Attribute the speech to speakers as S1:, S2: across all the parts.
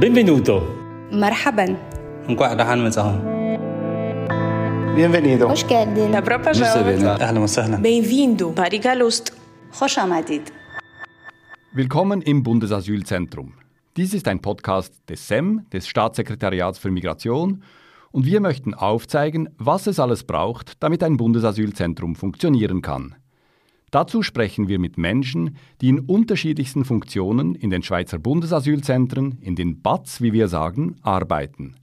S1: Benvenuto.
S2: مرحبا
S3: نكون دحان مزاهم
S4: Bienvenido.
S2: خوش geldin
S5: Добро пожаловать.
S3: اهلا وسهلا
S5: Bem-vindo. Bariga Lust.
S2: خوش آمدید
S6: Willkommen im Bundesasylzentrum. Dies ist ein Podcast des SEM, des Staatssekretariats für Migration, und wir möchten aufzeigen, was es alles braucht, damit ein Bundesasylzentrum funktionieren kann. Dazu sprechen wir mit Menschen, die in unterschiedlichsten Funktionen in den Schweizer Bundesasylzentren, in den BATS, wie wir sagen, arbeiten.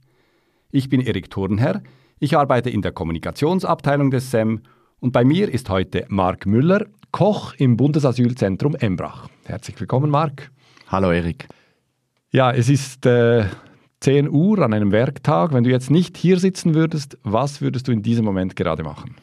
S6: Ich bin Erik Thurnherr, ich arbeite in der Kommunikationsabteilung des SEM und bei mir ist heute Marc Müller, Koch im Bundesasylzentrum Embrach. Herzlich willkommen, Marc.
S4: Hallo Erik.
S6: Ja, es ist äh, 10 Uhr an einem Werktag. Wenn du jetzt nicht hier sitzen würdest, was würdest du in diesem Moment gerade machen?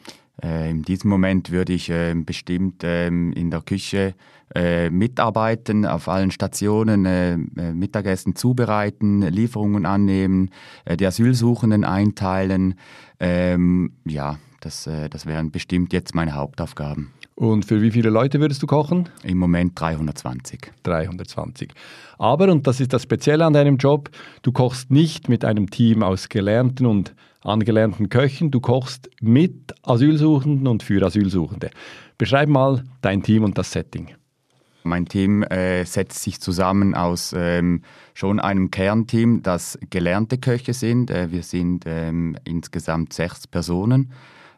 S4: Äh, in diesem Moment würde ich äh, bestimmt ähm, in der Küche äh, mitarbeiten, auf allen Stationen äh, Mittagessen zubereiten, Lieferungen annehmen, die Asylsuchenden einteilen. Ähm, ja, das, das wären bestimmt jetzt meine Hauptaufgaben.
S6: Und für wie viele Leute würdest du kochen?
S4: Im Moment 320.
S6: 320. Aber, und das ist das Spezielle an deinem Job, du kochst nicht mit einem Team aus gelernten und angelernten Köchen, du kochst mit Asylsuchenden und für Asylsuchende. Beschreib mal dein Team und das Setting.
S4: Mein Team äh, setzt sich zusammen aus ähm, schon einem Kernteam, das gelernte Köche sind. Äh, wir sind ähm, insgesamt sechs Personen.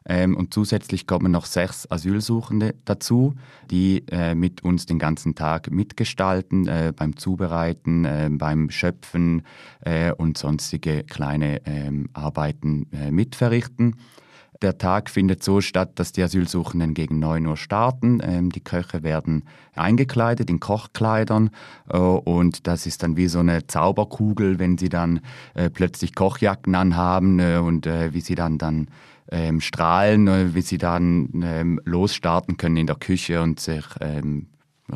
S4: Ähm, und zusätzlich kommen noch sechs Asylsuchende dazu, die äh, mit uns den ganzen Tag mitgestalten, äh, beim Zubereiten, äh, beim Schöpfen äh, und sonstige kleine ähm, Arbeiten äh, mitverrichten. Der Tag findet so statt, dass die Asylsuchenden gegen 9 Uhr starten. Ähm, die Köche werden eingekleidet in Kochkleidern äh, und das ist dann wie so eine Zauberkugel, wenn sie dann äh, plötzlich Kochjacken anhaben äh, und äh, wie sie dann dann ähm, strahlen, äh, wie sie dann ähm, losstarten können in der Küche und sich ähm,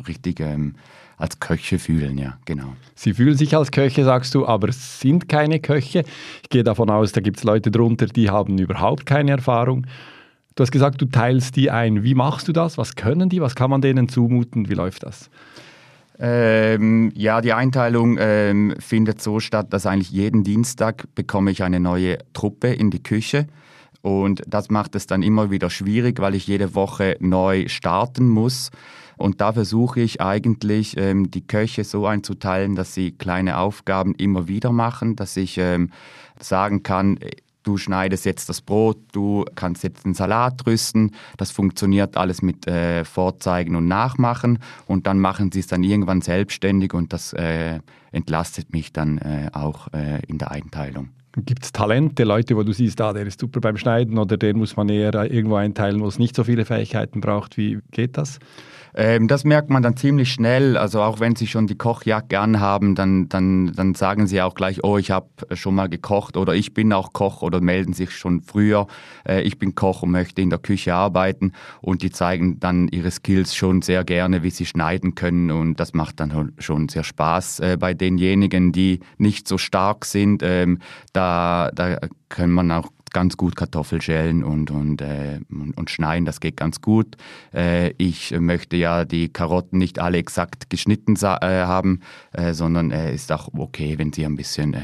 S4: richtig ähm, als Köche fühlen, ja, genau.
S6: Sie fühlen sich als Köche, sagst du, aber sind keine Köche. Ich gehe davon aus, da gibt es Leute drunter, die haben überhaupt keine Erfahrung. Du hast gesagt, du teilst die ein. Wie machst du das? Was können die? Was kann man denen zumuten? Wie läuft das?
S4: Ähm, ja, die Einteilung ähm, findet so statt, dass eigentlich jeden Dienstag bekomme ich eine neue Truppe in die Küche. Und das macht es dann immer wieder schwierig, weil ich jede Woche neu starten muss. Und da versuche ich eigentlich, ähm, die Köche so einzuteilen, dass sie kleine Aufgaben immer wieder machen, dass ich ähm, sagen kann, du schneidest jetzt das Brot, du kannst jetzt den Salat rüsten. Das funktioniert alles mit äh, Vorzeigen und Nachmachen. Und dann machen sie es dann irgendwann selbstständig und das äh, entlastet mich dann äh, auch äh, in der Einteilung.
S6: Gibt es Talente, Leute, wo du siehst, ah, der ist super beim Schneiden oder den muss man eher irgendwo einteilen, wo es nicht so viele Fähigkeiten braucht? Wie geht das?
S4: Ähm, das merkt man dann ziemlich schnell. Also auch wenn sie schon die Kochjacke anhaben, dann, dann, dann sagen sie auch gleich, oh, ich habe schon mal gekocht oder ich bin auch Koch oder melden sich schon früher, äh, ich bin Koch und möchte in der Küche arbeiten. Und die zeigen dann ihre Skills schon sehr gerne, wie sie schneiden können. Und das macht dann schon sehr Spaß äh, bei denjenigen, die nicht so stark sind. Ähm, da, da kann man auch ganz gut Kartoffel schälen und, und, äh, und, und, schneiden, das geht ganz gut. Äh, ich möchte ja die Karotten nicht alle exakt geschnitten äh, haben, äh, sondern es ist auch okay, wenn sie ein bisschen äh,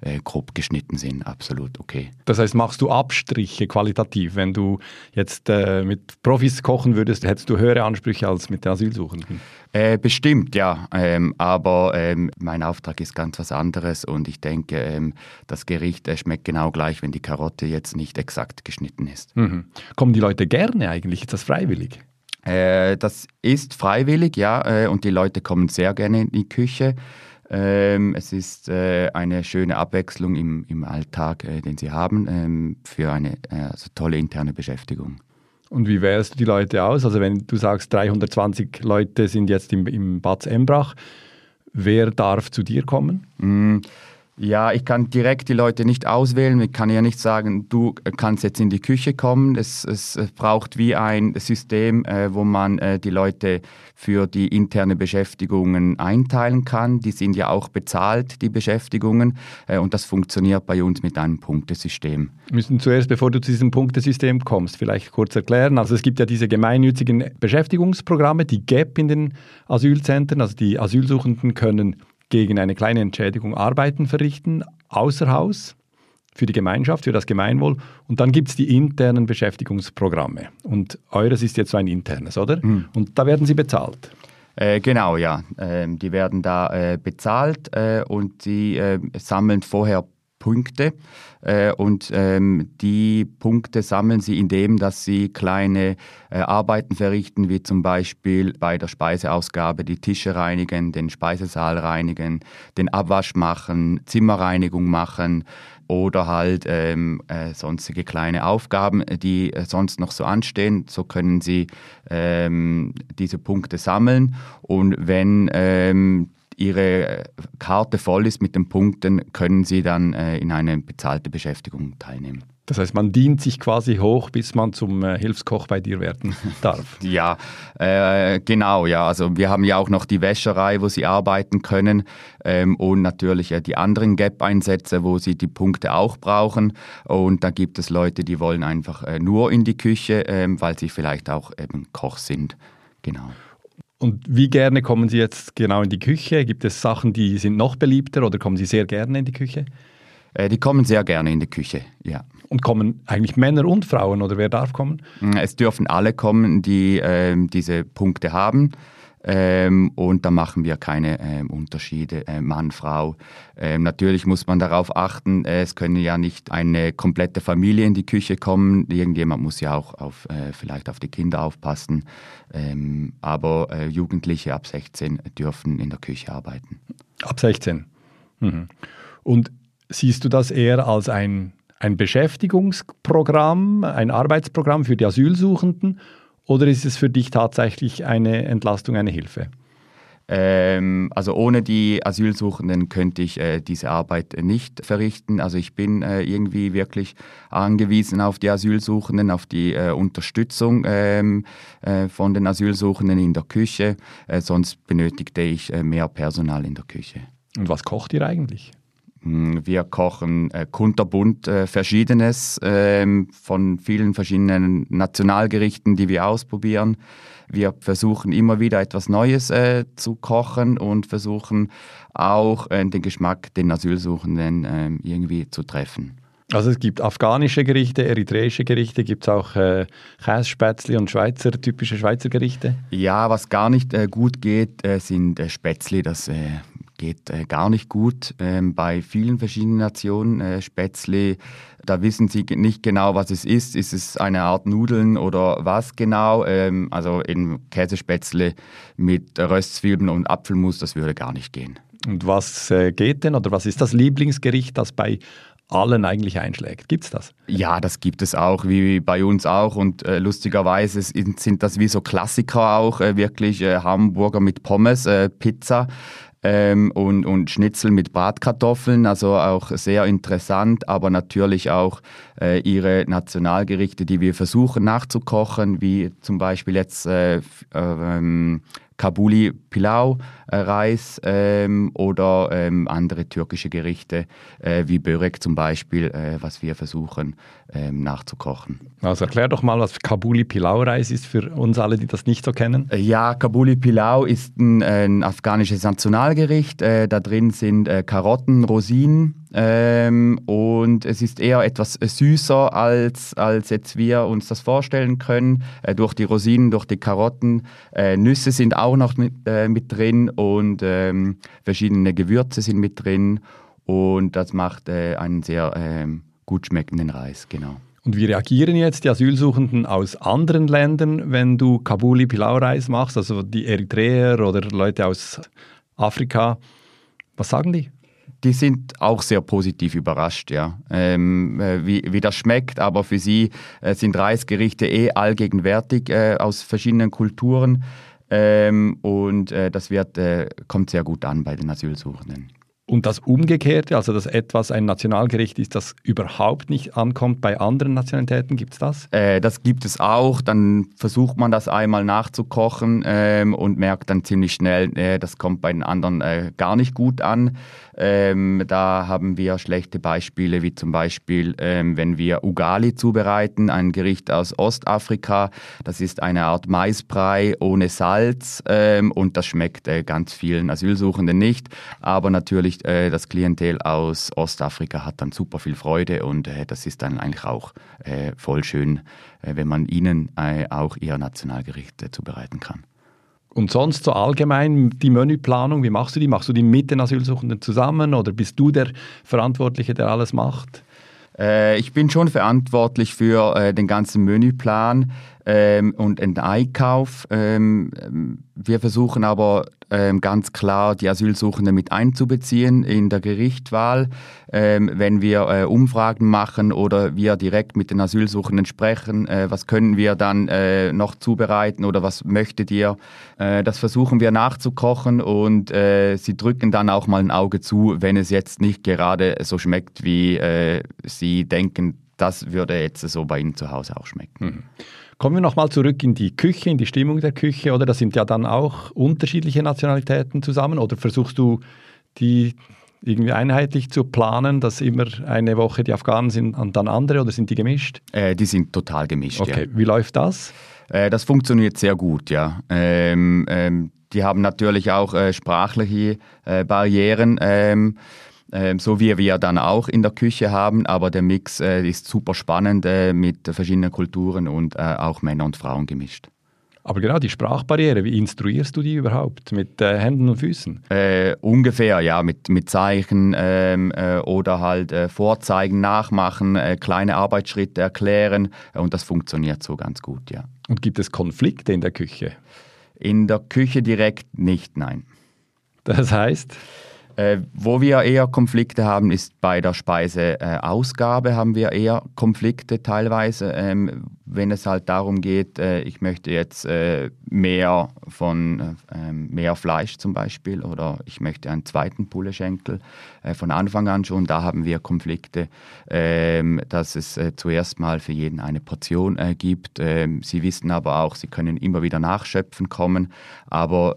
S4: äh, grob geschnitten sind, absolut okay.
S6: Das heißt, machst du Abstriche qualitativ? Wenn du jetzt mit Profis kochen würdest, hättest du höhere Ansprüche als mit den Asylsuchenden?
S4: Äh, bestimmt, ja. Ähm, aber ähm, mein Auftrag ist ganz was anderes und ich denke, ähm, das Gericht äh, schmeckt genau gleich, wenn die Karotte jetzt nicht exakt geschnitten ist.
S6: Mhm. Kommen die Leute gerne eigentlich? Ist das freiwillig?
S4: Äh, das ist freiwillig, ja. Äh, und die Leute kommen sehr gerne in die Küche. Ähm, es ist äh, eine schöne Abwechslung im, im Alltag, äh, den sie haben, ähm, für eine also tolle interne Beschäftigung.
S6: Und wie wählst du die Leute aus? Also wenn du sagst, 320 Leute sind jetzt im, im Bad Embrach, wer darf zu dir kommen?
S4: Mm. Ja, ich kann direkt die Leute nicht auswählen. Ich kann ja nicht sagen, du kannst jetzt in die Küche kommen. Es, es braucht wie ein System, äh, wo man äh, die Leute für die interne Beschäftigungen einteilen kann. Die sind ja auch bezahlt, die Beschäftigungen. Äh, und das funktioniert bei uns mit einem Punktesystem.
S6: Wir müssen zuerst, bevor du zu diesem Punktesystem kommst, vielleicht kurz erklären. Also es gibt ja diese gemeinnützigen Beschäftigungsprogramme, die GAP in den Asylzentren. Also die Asylsuchenden können gegen eine kleine Entschädigung Arbeiten verrichten, außer Haus, für die Gemeinschaft, für das Gemeinwohl. Und dann gibt es die internen Beschäftigungsprogramme. Und eures ist jetzt so ein internes, oder? Mhm. Und da werden sie bezahlt.
S4: Äh, genau, ja. Ähm, die werden da äh, bezahlt äh, und sie äh, sammeln vorher Punkte äh, und ähm, die Punkte sammeln sie, indem dass sie kleine äh, Arbeiten verrichten, wie zum Beispiel bei der Speiseausgabe die Tische reinigen, den Speisesaal reinigen, den Abwasch machen, Zimmerreinigung machen oder halt ähm, äh, sonstige kleine Aufgaben, die äh, sonst noch so anstehen. So können Sie ähm, diese Punkte sammeln und wenn ähm, Ihre Karte voll ist mit den Punkten, können Sie dann äh, in eine bezahlte Beschäftigung teilnehmen.
S6: Das heißt, man dient sich quasi hoch, bis man zum äh, Hilfskoch bei dir werden darf.
S4: ja, äh, genau, ja. Also wir haben ja auch noch die Wäscherei, wo sie arbeiten können ähm, und natürlich äh, die anderen Gap-Einsätze, wo sie die Punkte auch brauchen. Und da gibt es Leute, die wollen einfach äh, nur in die Küche, ähm, weil sie vielleicht auch eben Koch sind. Genau.
S6: Und wie gerne kommen Sie jetzt genau in die Küche? Gibt es Sachen, die sind noch beliebter oder kommen Sie sehr gerne in die Küche?
S4: Äh, die kommen sehr gerne in die Küche, ja.
S6: Und kommen eigentlich Männer und Frauen oder wer darf kommen?
S4: Mm, es dürfen alle kommen, die äh, diese Punkte haben. Ähm, und da machen wir keine ähm, Unterschiede, äh, Mann, Frau. Ähm, natürlich muss man darauf achten, äh, es können ja nicht eine komplette Familie in die Küche kommen. Irgendjemand muss ja auch auf, äh, vielleicht auf die Kinder aufpassen. Ähm, aber äh, Jugendliche ab 16 dürfen in der Küche arbeiten.
S6: Ab 16. Mhm. Und siehst du das eher als ein, ein Beschäftigungsprogramm, ein Arbeitsprogramm für die Asylsuchenden? Oder ist es für dich tatsächlich eine Entlastung, eine Hilfe?
S4: Ähm, also ohne die Asylsuchenden könnte ich äh, diese Arbeit nicht verrichten. Also ich bin äh, irgendwie wirklich angewiesen auf die Asylsuchenden, auf die äh, Unterstützung ähm, äh, von den Asylsuchenden in der Küche. Äh, sonst benötigte ich äh, mehr Personal in der Küche.
S6: Und was kocht ihr eigentlich?
S4: Hm, wir kochen äh, kunterbunt äh, Verschiedenes äh, von vielen verschiedenen Nationalgerichten, die wir ausprobieren. Wir versuchen immer wieder etwas Neues äh, zu kochen und versuchen auch äh, den Geschmack den Asylsuchenden ähm, irgendwie zu treffen.
S6: Also es gibt afghanische Gerichte, eritreische Gerichte, gibt es auch äh, Kässpätzli und Schweizer, typische Schweizer Gerichte?
S4: Ja, was gar nicht äh, gut geht, äh, sind äh, Spätzli. Das äh, geht äh, gar nicht gut. Ähm, bei vielen verschiedenen Nationen, äh, Spätzle, da wissen sie nicht genau, was es ist. Ist es eine Art Nudeln oder was genau? Ähm, also in Käsespätzle mit Röstzwiebeln und Apfelmus, das würde gar nicht gehen.
S6: Und was äh, geht denn oder was ist das Lieblingsgericht, das bei allen eigentlich einschlägt. Gibt es das?
S4: Ja, das gibt es auch, wie bei uns auch. Und äh, lustigerweise sind das wie so Klassiker auch, äh, wirklich äh, Hamburger mit Pommes, äh, Pizza ähm, und, und Schnitzel mit Bratkartoffeln, also auch sehr interessant, aber natürlich auch äh, ihre Nationalgerichte, die wir versuchen nachzukochen, wie zum Beispiel jetzt äh, ähm, Kabuli Pilau, äh, Reis ähm, oder ähm, andere türkische Gerichte äh, wie Börek zum Beispiel, äh, was wir versuchen ähm, nachzukochen.
S6: Also erklär doch mal, was Kabuli Pilau Reis ist für uns alle, die das nicht so kennen.
S4: Äh, ja, Kabuli Pilau ist ein, ein afghanisches Nationalgericht. Äh, da drin sind äh, Karotten, Rosinen, ähm, und es ist eher etwas süßer, als, als jetzt wir uns das vorstellen können. Äh, durch die Rosinen, durch die Karotten. Äh, Nüsse sind auch noch mit, äh, mit drin und ähm, verschiedene Gewürze sind mit drin. Und das macht äh, einen sehr ähm, gut schmeckenden Reis, genau.
S6: Und wie reagieren jetzt die Asylsuchenden aus anderen Ländern, wenn du Kabuli Pilau-Reis machst, also die Eritreer oder Leute aus Afrika? Was sagen die?
S4: Die sind auch sehr positiv überrascht, ja, ähm, äh, wie, wie das schmeckt. Aber für sie äh, sind Reisgerichte eh allgegenwärtig äh, aus verschiedenen Kulturen ähm, und äh, das wird, äh, kommt sehr gut an bei den Asylsuchenden.
S6: Und das Umgekehrte, also dass etwas ein Nationalgericht ist, das überhaupt nicht ankommt bei anderen Nationalitäten, gibt es das?
S4: Äh, das gibt es auch. Dann versucht man das einmal nachzukochen ähm, und merkt dann ziemlich schnell, äh, das kommt bei den anderen äh, gar nicht gut an. Ähm, da haben wir schlechte Beispiele, wie zum Beispiel, ähm, wenn wir Ugali zubereiten, ein Gericht aus Ostafrika. Das ist eine Art Maisbrei ohne Salz ähm, und das schmeckt äh, ganz vielen Asylsuchenden nicht. Aber natürlich, äh, das Klientel aus Ostafrika hat dann super viel Freude und äh, das ist dann eigentlich auch äh, voll schön, äh, wenn man ihnen äh, auch ihr Nationalgericht zubereiten kann.
S6: Und sonst so allgemein die Menüplanung, wie machst du die? Machst du die mit den Asylsuchenden zusammen oder bist du der Verantwortliche, der alles macht?
S4: Äh, ich bin schon verantwortlich für äh, den ganzen Menüplan ähm, und den Einkauf. Ähm, wir versuchen aber ähm, ganz klar die Asylsuchenden mit einzubeziehen in der Gerichtwahl. Ähm, wenn wir äh, Umfragen machen oder wir direkt mit den Asylsuchenden sprechen, äh, was können wir dann äh, noch zubereiten oder was möchtet ihr? Das versuchen wir nachzukochen und sie drücken dann auch mal ein Auge zu, wenn es jetzt nicht gerade so schmeckt, wie sie denken, das würde jetzt so bei Ihnen zu Hause auch schmecken.
S6: Mhm. Kommen wir nochmal zurück in die Küche, in die Stimmung der Küche, oder? Das sind ja dann auch unterschiedliche Nationalitäten zusammen, oder versuchst du die irgendwie einheitlich zu planen, dass immer eine Woche die Afghanen sind und dann andere, oder sind die gemischt?
S4: Äh, die sind total gemischt,
S6: Okay, ja. wie läuft das?
S4: Äh, das funktioniert sehr gut, ja. Ähm, ähm, die haben natürlich auch äh, sprachliche äh, Barrieren. Ähm, ähm, so wie wir dann auch in der Küche haben, aber der Mix äh, ist super spannend äh, mit verschiedenen Kulturen und äh, auch Männer und Frauen gemischt.
S6: Aber genau die Sprachbarriere, wie instruierst du die überhaupt? Mit äh, Händen und Füßen?
S4: Äh, ungefähr, ja, mit, mit Zeichen ähm, äh, oder halt äh, Vorzeigen, nachmachen, äh, kleine Arbeitsschritte erklären und das funktioniert so ganz gut, ja.
S6: Und gibt es Konflikte in der Küche?
S4: In der Küche direkt nicht, nein.
S6: Das heißt?
S4: Äh, wo wir eher Konflikte haben, ist bei der Speiseausgabe äh, haben wir eher Konflikte teilweise, ähm, wenn es halt darum geht, äh, ich möchte jetzt äh, mehr von ähm, mehr Fleisch zum Beispiel oder ich möchte einen zweiten Pulleschenkel äh, von Anfang an schon, da haben wir Konflikte, ähm, dass es äh, zuerst mal für jeden eine Portion gibt. Ähm, sie wissen aber auch, sie können immer wieder nachschöpfen kommen, aber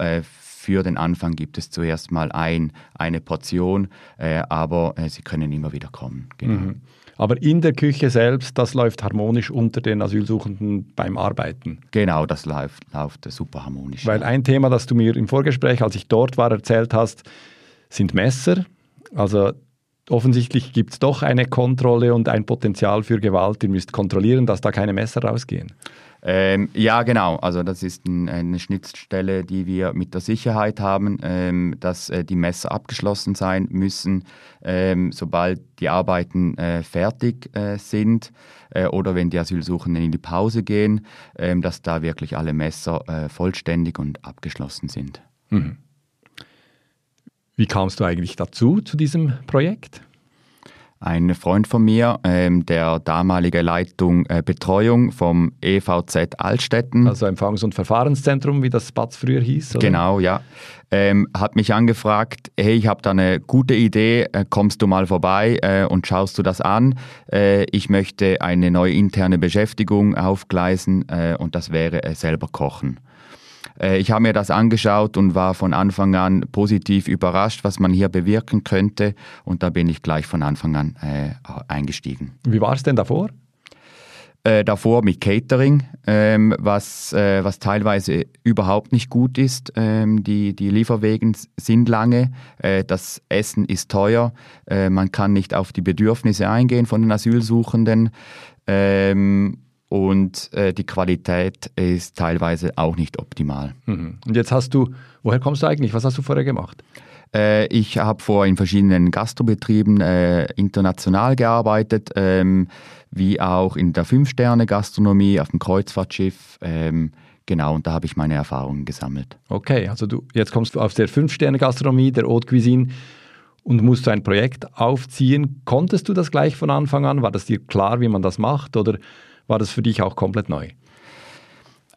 S4: für den Anfang gibt es zuerst mal ein, eine Portion, äh, aber äh, sie können immer wieder kommen.
S6: Genau. Mhm. Aber in der Küche selbst, das läuft harmonisch unter den Asylsuchenden beim Arbeiten.
S4: Genau, das läuft, läuft super harmonisch.
S6: Weil ein Thema, das du mir im Vorgespräch, als ich dort war, erzählt hast, sind Messer. Also offensichtlich gibt es doch eine Kontrolle und ein Potenzial für Gewalt. Ihr müsst kontrollieren, dass da keine Messer rausgehen.
S4: Ähm, ja, genau. Also das ist ein, eine Schnittstelle, die wir mit der Sicherheit haben, ähm, dass äh, die Messer abgeschlossen sein müssen, ähm, sobald die Arbeiten äh, fertig äh, sind äh, oder wenn die Asylsuchenden in die Pause gehen, ähm, dass da wirklich alle Messer äh, vollständig und abgeschlossen sind. Mhm.
S6: Wie kamst du eigentlich dazu, zu diesem Projekt?
S4: Ein Freund von mir, ähm, der damalige Leitung äh, Betreuung vom EVZ Altstetten.
S6: Also Empfangs- und Verfahrenszentrum, wie das Spatz früher hieß.
S4: Oder? Genau, ja. Ähm, hat mich angefragt, hey, ich habe da eine gute Idee, äh, kommst du mal vorbei äh, und schaust du das an? Äh, ich möchte eine neue interne Beschäftigung aufgleisen äh, und das wäre äh, selber kochen. Äh, ich habe mir das angeschaut und war von Anfang an positiv überrascht, was man hier bewirken könnte. Und da bin ich gleich von Anfang an äh, eingestiegen.
S6: Wie war es denn davor?
S4: Äh, davor mit Catering, ähm, was, äh, was teilweise überhaupt nicht gut ist. Ähm, die, die Lieferwegen sind lange, äh, das Essen ist teuer, äh, man kann nicht auf die Bedürfnisse eingehen von den Asylsuchenden. Ähm, und äh, die Qualität ist teilweise auch nicht optimal.
S6: Mhm. Und jetzt hast du, woher kommst du eigentlich? Was hast du vorher gemacht?
S4: Äh, ich habe vorher in verschiedenen Gastrobetrieben äh, international gearbeitet, ähm, wie auch in der Fünf-Sterne-Gastronomie auf dem Kreuzfahrtschiff. Ähm, genau, und da habe ich meine Erfahrungen gesammelt.
S6: Okay, also du, jetzt kommst du aus der Fünf-Sterne-Gastronomie, der Haute Cuisine und musst du ein Projekt aufziehen. Konntest du das gleich von Anfang an? War das dir klar, wie man das macht? Oder war das für dich auch komplett neu?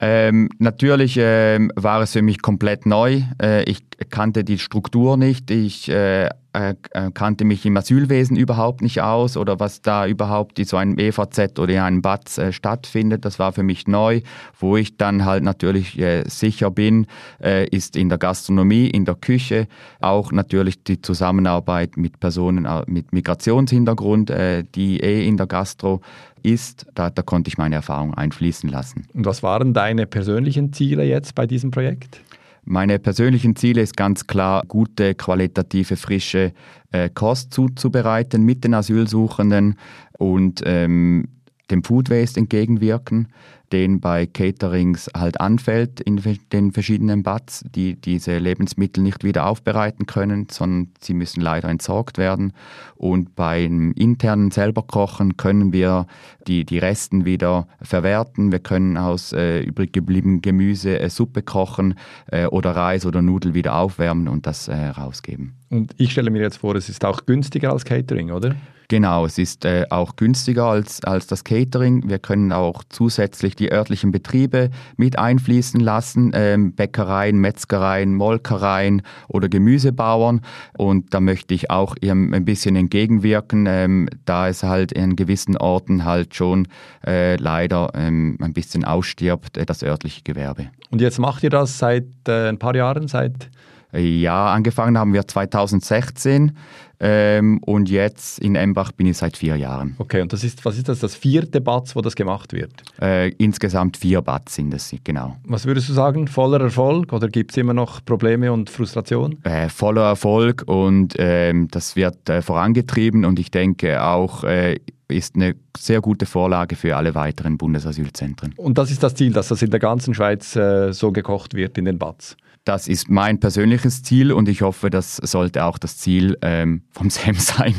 S4: Ähm, natürlich ähm, war es für mich komplett neu. Äh, ich kannte die Struktur nicht. Ich äh, äh, äh, kannte mich im Asylwesen überhaupt nicht aus oder was da überhaupt in so einem EVZ oder in einem BATS äh, stattfindet. Das war für mich neu. Wo ich dann halt natürlich äh, sicher bin, äh, ist in der Gastronomie, in der Küche, auch natürlich die Zusammenarbeit mit Personen äh, mit Migrationshintergrund, die eh in der Gastro ist. Da, da konnte ich meine Erfahrung einfließen lassen.
S6: Und was waren deine persönlichen Ziele jetzt bei diesem Projekt?
S4: Meine persönlichen Ziele ist ganz klar, gute, qualitative, frische äh, Kost zuzubereiten mit den Asylsuchenden und ähm, dem Food Waste entgegenwirken den bei Caterings halt anfällt in den verschiedenen Bats, die diese Lebensmittel nicht wieder aufbereiten können, sondern sie müssen leider entsorgt werden. Und beim internen selber Kochen können wir die, die Resten wieder verwerten. Wir können aus äh, übrig gebliebenem Gemüse äh, Suppe kochen äh, oder Reis oder Nudeln wieder aufwärmen und das äh, rausgeben.
S6: Und ich stelle mir jetzt vor, es ist auch günstiger als Catering, oder?
S4: Genau, es ist äh, auch günstiger als, als das Catering. Wir können auch zusätzlich die örtlichen Betriebe mit einfließen lassen, ähm, Bäckereien, Metzgereien, Molkereien oder Gemüsebauern. Und da möchte ich auch ein bisschen entgegenwirken, ähm, da es halt in gewissen Orten halt schon äh, leider ähm, ein bisschen ausstirbt, äh, das örtliche Gewerbe.
S6: Und jetzt macht ihr das seit äh, ein paar Jahren, seit
S4: ja, angefangen haben wir 2016 ähm, und jetzt in Embach bin ich seit vier Jahren.
S6: Okay, und das ist, was ist das, das vierte Batz, wo das gemacht wird?
S4: Äh, insgesamt vier Batz sind es, genau.
S6: Was würdest du sagen, voller Erfolg oder gibt es immer noch Probleme und Frustration?
S4: Äh, voller Erfolg und ähm, das wird äh, vorangetrieben und ich denke auch äh, ist eine sehr gute Vorlage für alle weiteren Bundesasylzentren.
S6: Und das ist das Ziel, dass das in der ganzen Schweiz äh, so gekocht wird in den Bats?
S4: Das ist mein persönliches Ziel und ich hoffe, das sollte auch das Ziel ähm, vom SEM sein.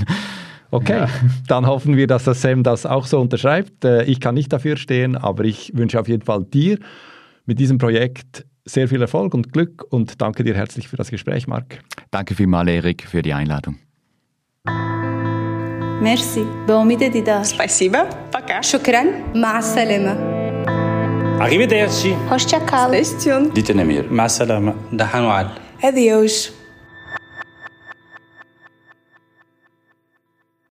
S6: Okay, ja. dann hoffen wir, dass das SEM das auch so unterschreibt. Äh, ich kann nicht dafür stehen, aber ich wünsche auf jeden Fall dir mit diesem Projekt sehr viel Erfolg und Glück und danke dir herzlich für das Gespräch, Marc.
S4: Danke vielmals, Erik, für die Einladung.
S2: Merci. بأميد ديدار.
S5: Спасибо. Пока.
S2: شكرا. مع السلامة.
S1: Arrivederci.
S3: Hoşça kal.
S5: Hoşçakal. Station.
S1: Dite Nemir.
S7: Ma salama.
S5: Dahan Hadi yavuş.